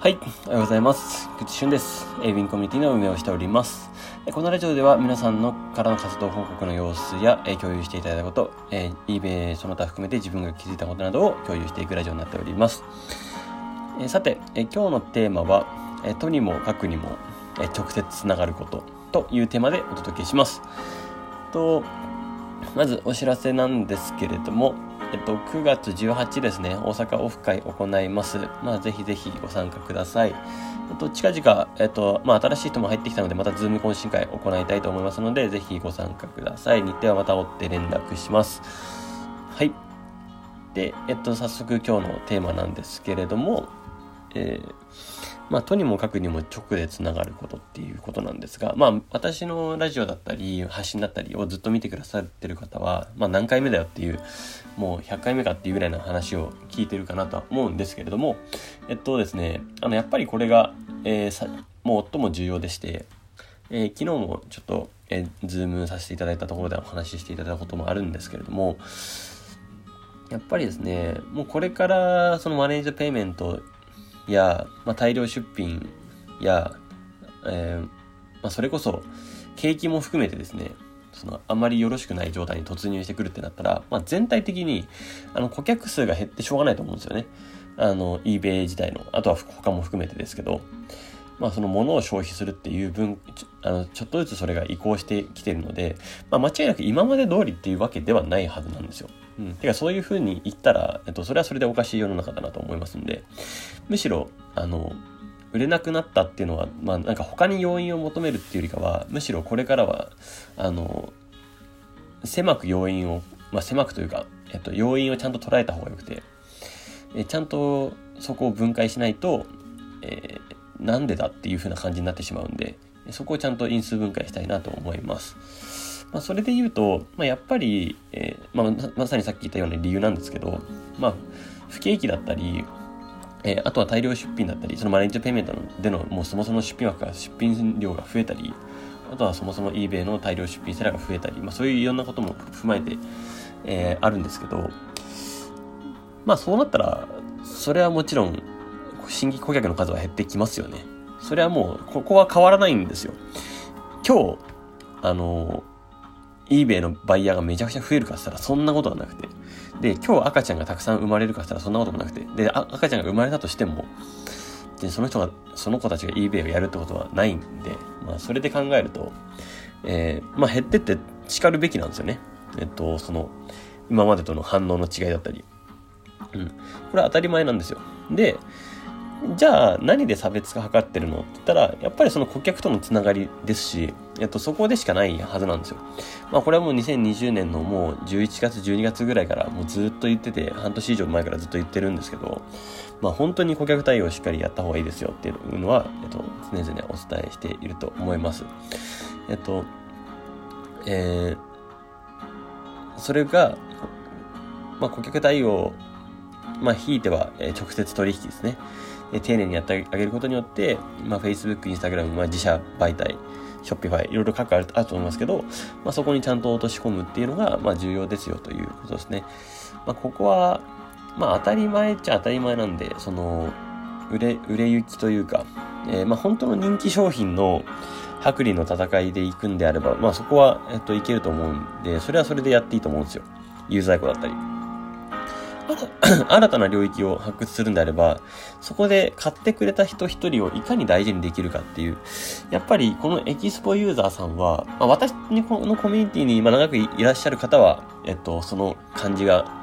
はい、おはようございます。口俊です。エイビンコミュニティの運営をしております。このラジオでは皆さんのからの活動報告の様子や共有していただいたこと、えー、eBay その他含めて自分が気づいたことなどを共有していくラジオになっております。え、さて、え、今日のテーマは、えとにもかくにも、え直接つながることというテーマでお届けします。とまずお知らせなんですけれども、えっと、9月18ですね、大阪オフ会行います。まあ、ぜひぜひご参加ください。えっと、近々、えっと、まあ、新しい人も入ってきたので、またズーム懇親会行いたいと思いますので、ぜひご参加ください。日程はまた追って連絡します。はい。で、えっと、早速今日のテーマなんですけれども、えー、まあ、とにもかくにも直でつながることっていうことなんですが、まあ、私のラジオだったり、発信だったりをずっと見てくださってる方は、まあ、何回目だよっていう、もう100回目かっていうぐらいの話を聞いてるかなとは思うんですけれども、えっとですね、あの、やっぱりこれが、えー、さ、もう最も重要でして、えー、昨日もちょっと、えー、ズームさせていただいたところでお話ししていただいたこともあるんですけれども、やっぱりですね、もうこれからそのマネージャーペイメントや、まあ、大量出品や、えー、まあ、それこそ景気も含めてですね、そのあまりよろしくない状態に突入してくるってなったら、まあ、全体的にあの顧客数が減ってしょうがないと思うんですよね。あの eBay 自体の、あとは他も含めてですけど、まあ、その物を消費するっていう分あのちょっとずつそれが移行してきてるので、まあ、間違いなく今まで通りっていうわけではないはずなんですよ。うん。てかそういうふうに言ったら、えっと、それはそれでおかしい世の中だなと思いますんで、むしろ、あの、売れなくなったっていうのは、まあなんか他に要因を求めるっていうよりかは、むしろこれからは、あの、狭く要因を、まあ狭くというか、えっと、要因をちゃんと捉えた方がよくて、えちゃんとそこを分解しないと、えー、なんでだっていう風な感じになってしまうんで、そこをちゃんと因数分解したいなと思います。まあ、それで言うと、まあ、やっぱり、えー、まあ、まさにさっき言ったような理由なんですけど、まあ、不景気だったり、えー、あとは大量出品だったり、そのマネージャーペイメントでのもうそもそも出品枠が、出品量が増えたり、あとはそもそも eBay の大量出品セラーが増えたり、まあ、そういういろんなことも踏まえて、えー、あるんですけど、まあそうなったら、それはもちろん、新規顧客の数は減ってきますよね。それはもう、ここは変わらないんですよ。今日、あの eBay のバイヤーがめちゃくちゃ増えるかしたらそんなことはなくて。で、今日赤ちゃんがたくさん生まれるかしたらそんなこともなくて。で、赤ちゃんが生まれたとしても、で、その人が、その子たちが eBay をやるってことはないんで、まあ、それで考えると、えー、まあ、減ってって叱るべきなんですよね。えっと、その、今までとの反応の違いだったり。うん。これは当たり前なんですよ。で、じゃあ何で差別化図ってるのって言ったら、やっぱりその顧客とのつながりですし、えっと、そこでしかないはずなんですよ。まあこれはもう2020年のもう11月、12月ぐらいからもうずっと言ってて、半年以上前からずっと言ってるんですけど、まあ本当に顧客対応をしっかりやった方がいいですよっていうのは、えっと、常々お伝えしていると思います。えっと、えー、それが、まあ顧客対応、まあひいては、え直接取引ですね。え丁寧にやってあげることによって、まあ、Facebook、Instagram、まあ、自社媒体、Shopify、いろいろ各あるあると思いますけど、まあ、そこにちゃんと落とし込むっていうのが、まあ、重要ですよということですね。まあ、ここは、まあ、当たり前っちゃ当たり前なんで、その、売れ、売れ行きというか、えー、まあ、本当の人気商品の薄利の戦いで行くんであれば、まあ、そこは、えっと、いけると思うんで、それはそれでやっていいと思うんですよ。ユーザー庫だったり。新たな領域を発掘するんであれば、そこで買ってくれた人一人をいかに大事にできるかっていう、やっぱりこのエキスポユーザーさんは、まあ、私のコミュニティに今長くいらっしゃる方は、えっと、その感じが、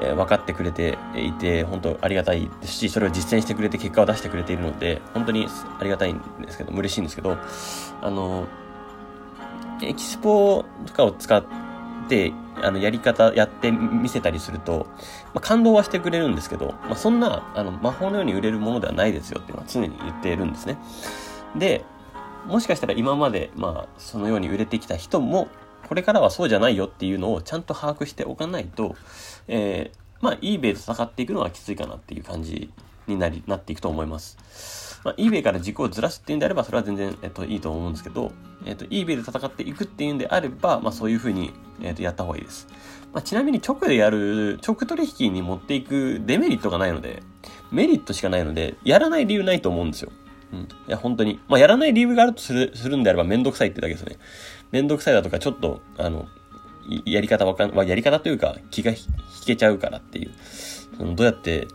えー、分かってくれていて、本当ありがたいですし、それを実践してくれて結果を出してくれているので、本当にありがたいんですけど、嬉しいんですけど、あの、エキスポとかを使って、あの、やり方、やってみせたりすると、まあ、感動はしてくれるんですけど、まあ、そんな、あの、魔法のように売れるものではないですよっていうのは常に言っているんですね。で、もしかしたら今まで、まあ、そのように売れてきた人も、これからはそうじゃないよっていうのをちゃんと把握しておかないと、えー、まあ、eBay と戦っていくのはきついかなっていう感じになり、なっていくと思います。まあ、eBay から軸をずらすっていうんであれば、それは全然、えっと、いいと思うんですけど、えっと、eBay で戦っていくっていうんであれば、まあ、そういうふうに、えっと、やった方がいいです。まあ、ちなみに直でやる、直取引に持っていくデメリットがないので、メリットしかないので、やらない理由ないと思うんですよ。うん。いや、本当に。まあ、やらない理由があるとする、するんであればめんどくさいってだけですね。めんどくさいだとか、ちょっと、あの、やり方わかん、まあ、やり方というか、気が引けちゃうからっていう。そのどうやって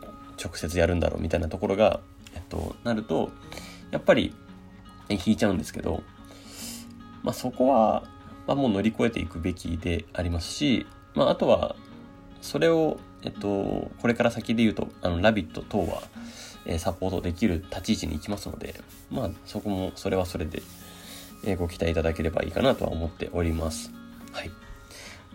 直接やるんだろうみたいなところが、と、なると、やっぱり、引いちゃうんですけど、まあ、そこは、まあ、もう乗り越えていくべきでありますし、まあ、あとは、それを、えっと、これから先で言うと、あの、ラビット等は、えサポートできる立ち位置に行きますので、まあ、そこも、それはそれで、えご期待いただければいいかなとは思っております。はい。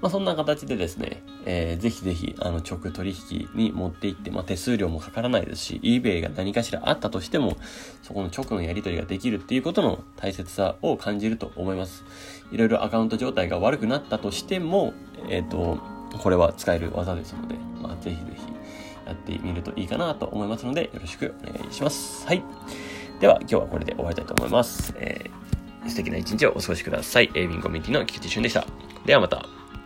まあ、そんな形でですね、えー、ぜひぜひ、あの、直取引に持っていって、まあ、手数料もかからないですし、eBay が何かしらあったとしても、そこの直のやり取りができるっていうことの大切さを感じると思います。いろいろアカウント状態が悪くなったとしても、えっ、ー、と、これは使える技ですので、まあ、ぜひぜひやってみるといいかなと思いますので、よろしくお願いします。はい。では、今日はこれで終わりたいと思います。えー、素敵な一日をお過ごしください。エイビンコミュニティの菊池俊でした。ではまた。